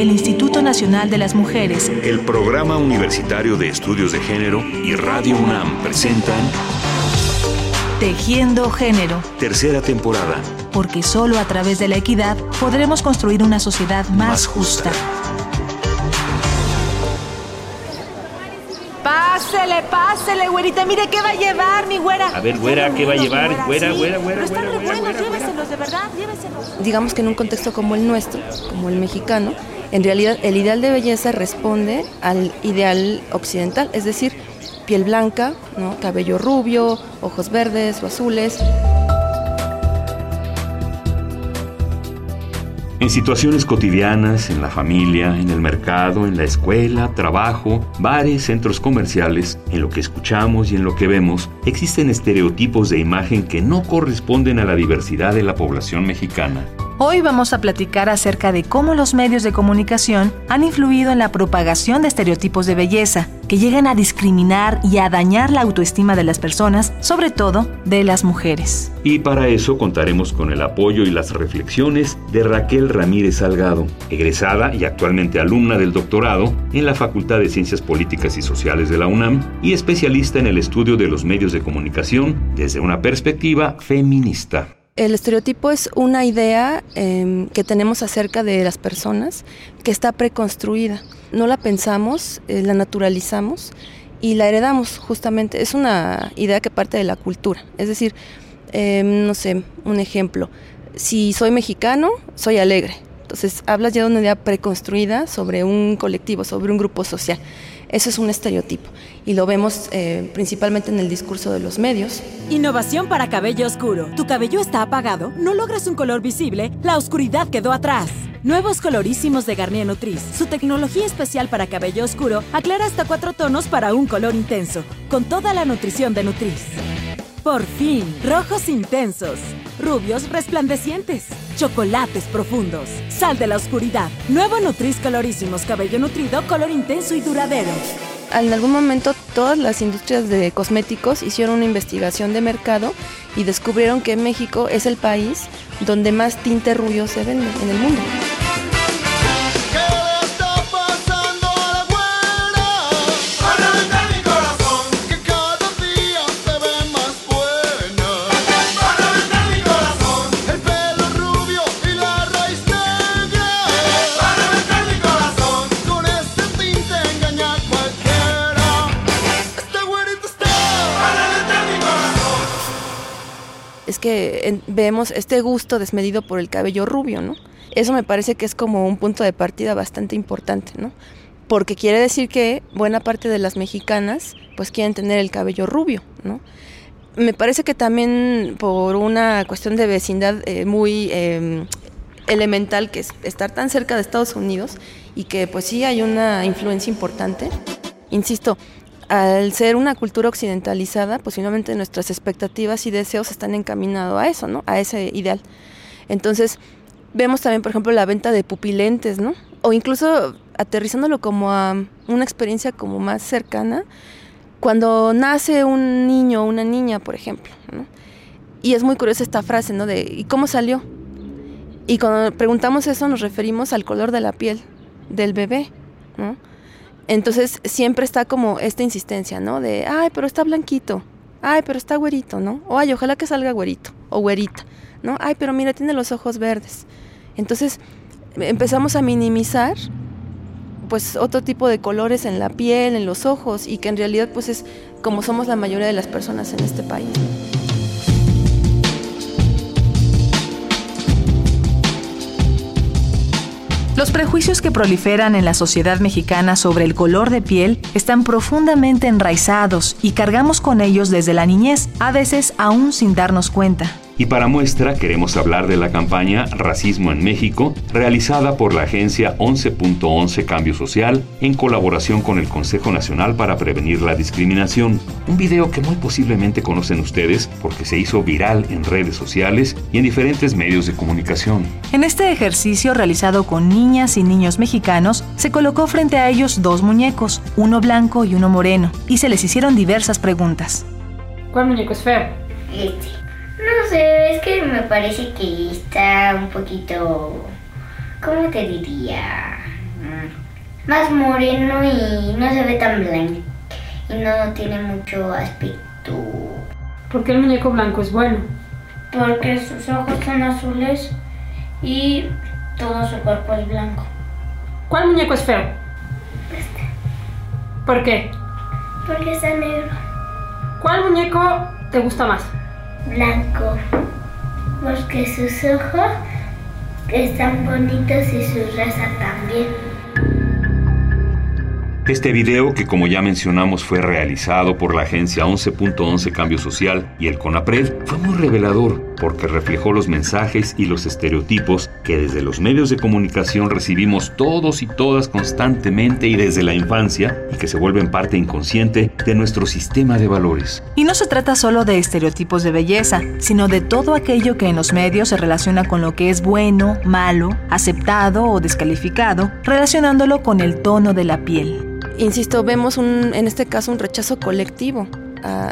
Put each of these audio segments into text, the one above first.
el Instituto Nacional de las Mujeres, el Programa Universitario de Estudios de Género y Radio UNAM presentan Tejiendo Género. Tercera temporada. Porque solo a través de la equidad podremos construir una sociedad más, justa. Pásele, pásele, güerita. Mire, ¿qué va a llevar, mi güera? A ver, güera, ¿qué va a llevar? Güera, güera, güera, Pero están re buenos, lléveselos, de verdad, lléveselos. digamos que en un contexto como el nuestro, como el mexicano, en realidad el ideal de belleza responde al ideal occidental, es decir, piel blanca, cabello rubio, ojos verdes o azules. En situaciones cotidianas, en la familia, en el mercado, en la escuela, trabajo, bares, centros comerciales, en lo que escuchamos y en lo que vemos, existen estereotipos de imagen que no corresponden a la diversidad de la población mexicana. Hoy vamos a platicar acerca de cómo los medios de comunicación han influido en la propagación de estereotipos de belleza, que llegan a discriminar y a dañar la autoestima de las personas, sobre todo de las mujeres. Y para eso contaremos con el apoyo y las reflexiones de Raquel Ramírez Salgado, egresada y actualmente alumna del doctorado en la Facultad de Ciencias Políticas y Sociales de la UNAM y especialista en el estudio de los medios de comunicación desde una perspectiva feminista. El estereotipo es una idea eh, que tenemos acerca de las personas que está preconstruida. No la pensamos, eh, la naturalizamos y la heredamos justamente. Es una idea que parte de la cultura. Es decir, eh, no sé, un ejemplo. Si soy mexicano, soy alegre. Entonces hablas ya de una idea preconstruida sobre un colectivo, sobre un grupo social. Eso es un estereotipo y lo vemos eh, principalmente en el discurso de los medios. Innovación para cabello oscuro. Tu cabello está apagado, no logras un color visible, la oscuridad quedó atrás. Nuevos colorísimos de Garnier Nutriz. Su tecnología especial para cabello oscuro aclara hasta cuatro tonos para un color intenso, con toda la nutrición de Nutriz. Por fin, rojos intensos, rubios resplandecientes, chocolates profundos, sal de la oscuridad. Nuevo Nutriz Colorísimos Cabello Nutrido, color intenso y duradero. En algún momento todas las industrias de cosméticos hicieron una investigación de mercado y descubrieron que México es el país donde más tinte rubio se vende en el mundo. Vemos este gusto desmedido por el cabello rubio, ¿no? Eso me parece que es como un punto de partida bastante importante, ¿no? Porque quiere decir que buena parte de las mexicanas pues quieren tener el cabello rubio, ¿no? Me parece que también por una cuestión de vecindad eh, muy eh, elemental que es estar tan cerca de Estados Unidos y que pues sí hay una influencia importante. Insisto, al ser una cultura occidentalizada, pues finalmente nuestras expectativas y deseos están encaminados a eso, ¿no? A ese ideal. Entonces, vemos también, por ejemplo, la venta de pupilentes, ¿no? O incluso aterrizándolo como a una experiencia como más cercana, cuando nace un niño o una niña, por ejemplo. Y es muy curiosa esta frase, ¿no? De ¿y cómo salió? Y cuando preguntamos eso nos referimos al color de la piel del bebé, ¿no? Entonces siempre está como esta insistencia, ¿no? De, ay, pero está blanquito, ay, pero está güerito, ¿no? O ay, ojalá que salga güerito o güerita, ¿no? Ay, pero mira, tiene los ojos verdes. Entonces empezamos a minimizar pues otro tipo de colores en la piel, en los ojos y que en realidad pues es como somos la mayoría de las personas en este país. Los prejuicios que proliferan en la sociedad mexicana sobre el color de piel están profundamente enraizados y cargamos con ellos desde la niñez, a veces aún sin darnos cuenta. Y para muestra queremos hablar de la campaña Racismo en México, realizada por la agencia 11.11 Cambio Social en colaboración con el Consejo Nacional para Prevenir la Discriminación. Un video que muy posiblemente conocen ustedes porque se hizo viral en redes sociales y en diferentes medios de comunicación. En este ejercicio realizado con niñas y niños mexicanos, se colocó frente a ellos dos muñecos, uno blanco y uno moreno, y se les hicieron diversas preguntas. ¿Cuál muñeco es feo? Este. No sé, es que me parece que está un poquito. ¿Cómo te diría? mm, más moreno y no se ve tan blanco. Y no tiene mucho aspecto. ¿Por qué el muñeco blanco es bueno? Porque sus ojos son azules y todo su cuerpo es blanco. ¿Cuál muñeco es feo? Este, ¿Por qué? porque está negro. ¿Cuál muñeco te gusta más? Blanco. Porque sus ojos están bonitos y su raza también. Este video, que como ya mencionamos fue realizado por la agencia 11.11 Cambio Social y el CONAPRED, fue muy revelador porque reflejó los mensajes y los estereotipos que desde los medios de comunicación recibimos todos y todas constantemente y desde la infancia y que se vuelven parte inconsciente de nuestro sistema de valores. Y no se trata solo de estereotipos de belleza, sino de todo aquello que en los medios se relaciona con lo que es bueno, malo, aceptado o descalificado, relacionándolo con el tono de la piel. Insisto, vemos un, en este caso un rechazo colectivo.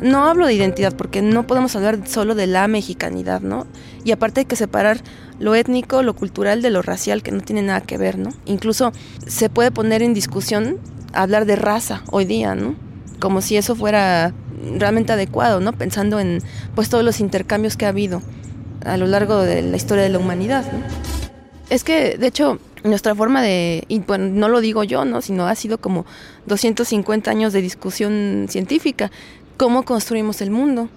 No hablo de identidad porque no podemos hablar solo de la mexicanidad, ¿no? Y aparte hay que separar lo étnico, lo cultural de lo racial, que no tiene nada que ver, ¿no? Incluso se puede poner en discusión hablar de raza hoy día, ¿no? Como si eso fuera realmente adecuado, ¿no? Pensando en pues todos los intercambios que ha habido a lo largo de la historia de la humanidad, ¿no? Es que, de hecho, nuestra forma de, y bueno, no lo digo yo, ¿no? Sino ha sido como 250 años de discusión científica. ¿Cómo construimos el mundo?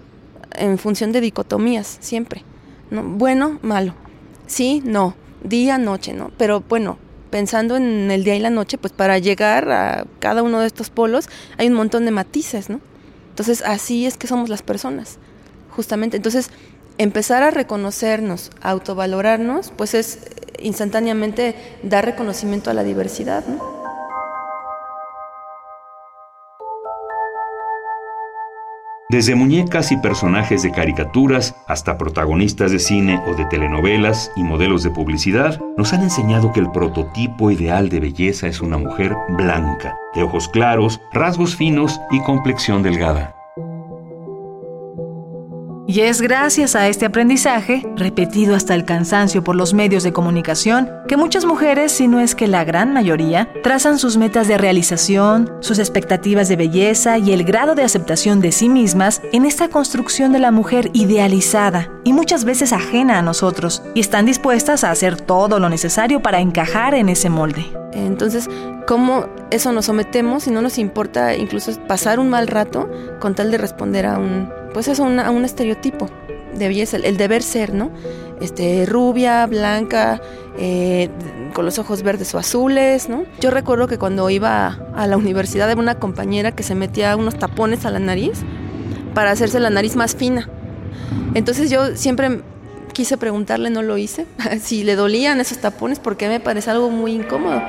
En función de dicotomías, siempre. ¿no? Bueno, malo. Sí, no. Día, noche, ¿no? Pero bueno, pensando en el día y la noche, pues para llegar a cada uno de estos polos hay un montón de matices, ¿no? Entonces, así es que somos las personas, justamente. Entonces, empezar a reconocernos, a autovalorarnos, pues es instantáneamente dar reconocimiento a la diversidad, ¿no? Desde muñecas y personajes de caricaturas hasta protagonistas de cine o de telenovelas y modelos de publicidad, nos han enseñado que el prototipo ideal de belleza es una mujer blanca, de ojos claros, rasgos finos y complexión delgada. Y es gracias a este aprendizaje, repetido hasta el cansancio por los medios de comunicación, que muchas mujeres, si no es que la gran mayoría, trazan sus metas de realización, sus expectativas de belleza y el grado de aceptación de sí mismas en esta construcción de la mujer idealizada y muchas veces ajena a nosotros, y están dispuestas a hacer todo lo necesario para encajar en ese molde. Entonces, ¿cómo eso nos sometemos y no nos importa incluso pasar un mal rato con tal de responder a un, pues eso, una- a un estereotipo de belleza, el, el deber ser, ¿no? Este, rubia, blanca, eh, con los ojos verdes o azules, ¿no? Yo recuerdo que cuando iba a la universidad había una compañera que se metía unos tapones a la nariz para hacerse la nariz más fina. Entonces yo siempre quise preguntarle, no lo hice, si le dolían esos tapones porque me parece algo muy incómodo.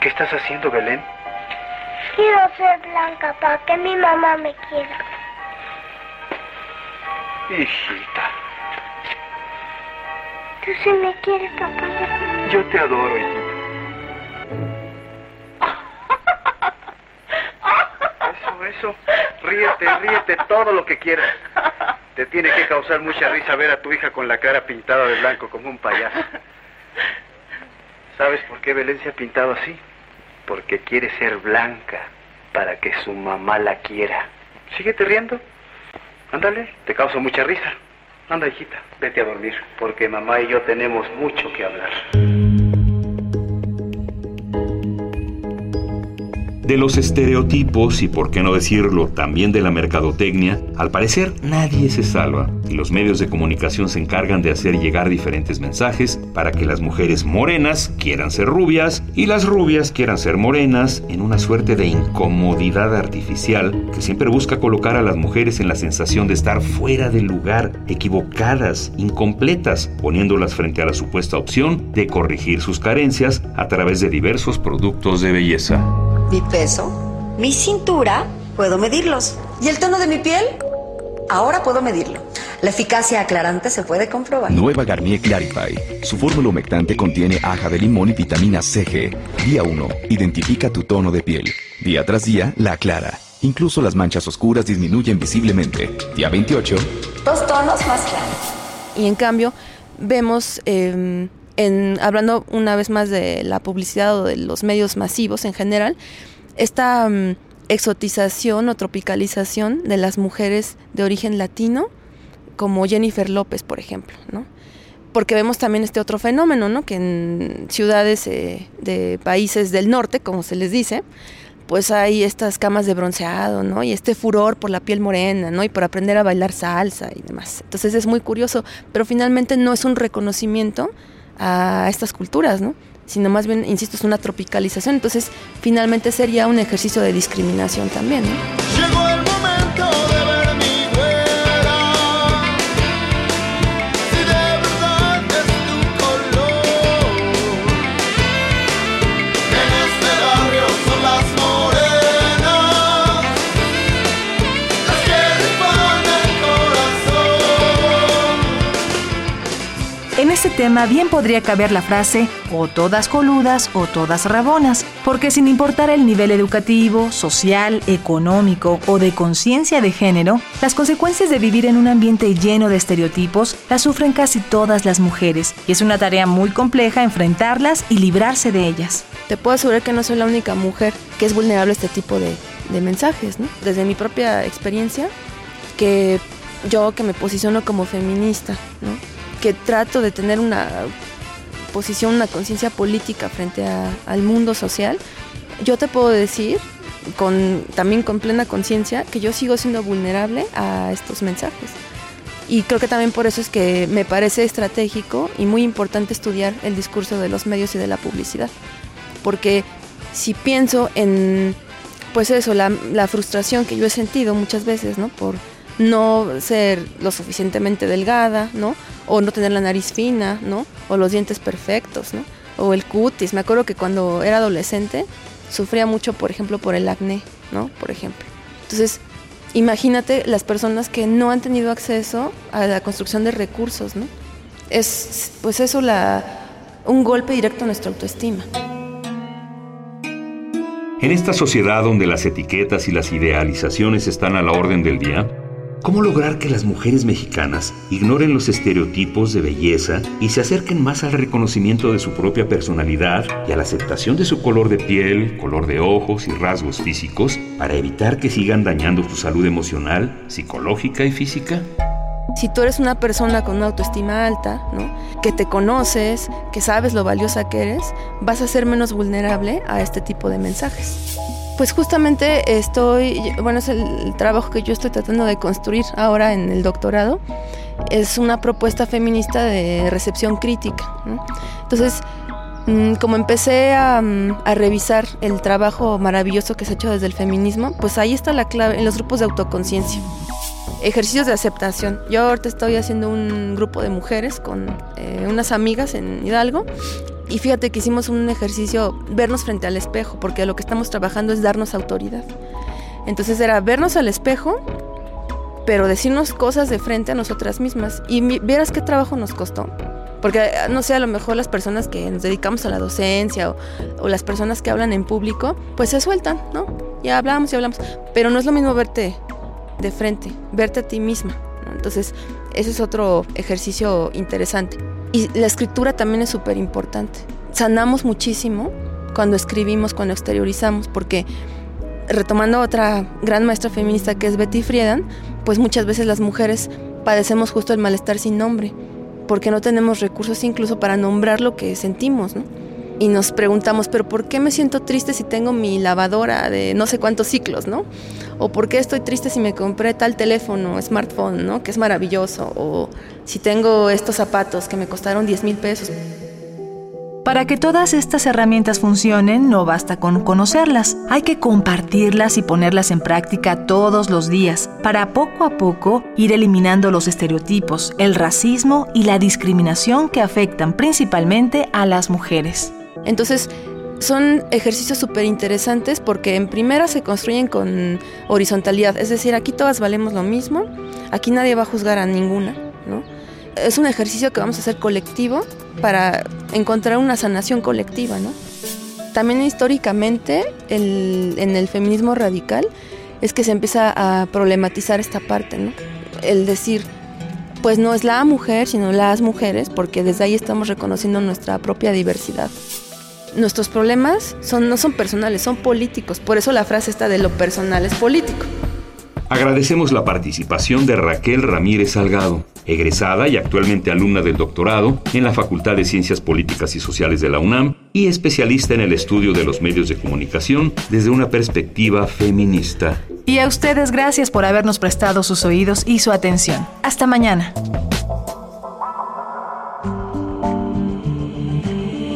¿Qué estás haciendo, Belén? Quiero ser blanca para que mi mamá me quiera. Hijita, ¿Tú sí me quieres, papá? yo te adoro, hijita. Eso, eso. Ríete, ríete todo lo que quieras. Te tiene que causar mucha risa ver a tu hija con la cara pintada de blanco como un payaso. ¿Sabes por qué Belén se ha pintado así? Porque quiere ser blanca para que su mamá la quiera. Síguete riendo. Ándale, te causa mucha risa. Anda, hijita, vete a dormir, porque mamá y yo tenemos mucho que hablar. De los estereotipos y por qué no decirlo también de la mercadotecnia, al parecer nadie se salva y los medios de comunicación se encargan de hacer llegar diferentes mensajes para que las mujeres morenas quieran ser rubias y las rubias quieran ser morenas en una suerte de incomodidad artificial que siempre busca colocar a las mujeres en la sensación de estar fuera del lugar, equivocadas, incompletas, poniéndolas frente a la supuesta opción de corregir sus carencias a través de diversos productos de belleza. Mi peso, mi cintura, puedo medirlos. ¿Y el tono de mi piel? Ahora puedo medirlo. La eficacia aclarante se puede comprobar. Nueva Garnier Clarify. Su fórmula humectante contiene aja de limón y vitamina CG. Día 1. Identifica tu tono de piel. Día tras día, la aclara. Incluso las manchas oscuras disminuyen visiblemente. Día 28. Dos tonos más claros. Y en cambio, vemos eh, en, hablando una vez más de la publicidad o de los medios masivos en general, esta mm, exotización o tropicalización de las mujeres de origen latino, como Jennifer López, por ejemplo, ¿no? Porque vemos también este otro fenómeno, ¿no? Que en ciudades eh, de países del norte, como se les dice, pues hay estas camas de bronceado, ¿no? Y este furor por la piel morena, ¿no? Y por aprender a bailar salsa y demás. Entonces es muy curioso, pero finalmente no es un reconocimiento a estas culturas, ¿no? Sino más bien, insisto, es una tropicalización. Entonces, finalmente sería un ejercicio de discriminación también, ¿no? Este tema bien podría caber la frase o todas coludas o todas rabonas, porque sin importar el nivel educativo, social, económico o de conciencia de género, las consecuencias de vivir en un ambiente lleno de estereotipos las sufren casi todas las mujeres, y es una tarea muy compleja enfrentarlas y librarse de ellas. Te puedo asegurar que no soy la única mujer que es vulnerable a este tipo de, de mensajes, ¿no? Desde mi propia experiencia, que yo que me posiciono como feminista, ¿no? Que trato de tener una posición, una conciencia política frente a- al mundo social, yo te puedo decir, con, también con plena conciencia, que yo sigo siendo vulnerable a estos mensajes. Y creo que también por eso es que me parece estratégico y muy importante estudiar el discurso de los medios y de la publicidad. Porque si pienso en, pues eso, la, la frustración que yo he sentido muchas veces, ¿no? Por no ser lo suficientemente delgada, ¿no? O no tener la nariz fina, ¿no? O los dientes perfectos, ¿no? O el cutis. Me acuerdo que cuando era adolescente sufría mucho, por ejemplo, por el acné, ¿no? Por ejemplo. Entonces, imagínate las personas que no han tenido acceso a la construcción de recursos, ¿no? Es, pues eso, la, un golpe directo a nuestra autoestima. En esta sociedad donde las etiquetas y las idealizaciones están a la orden del día, ¿cómo lograr que las mujeres mexicanas ignoren los estereotipos de belleza y se acerquen más al reconocimiento de su propia personalidad y a la aceptación de su color de piel, color de ojos y rasgos físicos para evitar que sigan dañando su salud emocional, psicológica y física? Si tú eres una persona con una autoestima alta, ¿no? que te conoces, que sabes lo valiosa que eres, vas a ser menos vulnerable a este tipo de mensajes. Pues justamente estoy, bueno, es el trabajo que yo estoy tratando de construir ahora en el doctorado. Es una propuesta feminista de recepción crítica. Entonces, mm, como empecé a, mm, a revisar el trabajo maravilloso que se ha hecho desde el feminismo, pues ahí está la clave en los grupos de autoconciencia. Ejercicios de aceptación. Yo ahorita estoy haciendo un grupo de mujeres con eh, unas amigas en Hidalgo y fíjate que hicimos un ejercicio, vernos frente al espejo, porque lo que estamos trabajando es darnos autoridad. Entonces era vernos al espejo, pero decirnos cosas de frente a nosotras mismas. Y vieras qué trabajo nos costó. Porque, no sé, a lo mejor las personas que nos dedicamos a la docencia o, las personas que hablan en público, pues se sueltan, ¿no? Ya hablamos y hablamos. Pero no es lo mismo verte de frente, verte a ti misma. Entonces, ese es otro ejercicio interesante. Y la escritura también es súper importante. Sanamos muchísimo cuando escribimos, cuando exteriorizamos, porque retomando otra gran maestra feminista que es Betty Friedan, pues muchas veces las mujeres padecemos justo el malestar sin nombre, porque no tenemos recursos incluso para nombrar lo que sentimos, ¿no? Y nos preguntamos, pero ¿por qué me siento triste si tengo mi lavadora de no sé cuántos ciclos, ¿no? O ¿por qué estoy triste si me compré tal teléfono, smartphone, ¿no? Que es maravilloso. O si tengo estos zapatos que me costaron 10 mil pesos. Para que todas estas herramientas funcionen, no basta con conocerlas, hay que compartirlas y ponerlas en práctica todos los días, para poco a poco ir eliminando los estereotipos, el racismo y la discriminación que afectan principalmente a las mujeres. Entonces, son ejercicios súper interesantes porque en primera se construyen con horizontalidad, es decir, aquí todas valemos lo mismo, aquí nadie va a juzgar a ninguna, ¿no? Es un ejercicio que vamos a hacer colectivo para encontrar una sanación colectiva, ¿no? También históricamente en el feminismo radical es que se empieza a problematizar esta parte, ¿no? El decir, pues no es la mujer, sino las mujeres, porque desde ahí estamos reconociendo nuestra propia diversidad. Nuestros problemas son, no son personales, son políticos. Por eso la frase está de lo personal es político. Agradecemos la participación de Raquel Ramírez Salgado, egresada y actualmente alumna del doctorado en la Facultad de Ciencias Políticas y Sociales de la UNAM y especialista en el estudio de los medios de comunicación desde una perspectiva feminista. Y a ustedes gracias por habernos prestado sus oídos y su atención. Hasta mañana.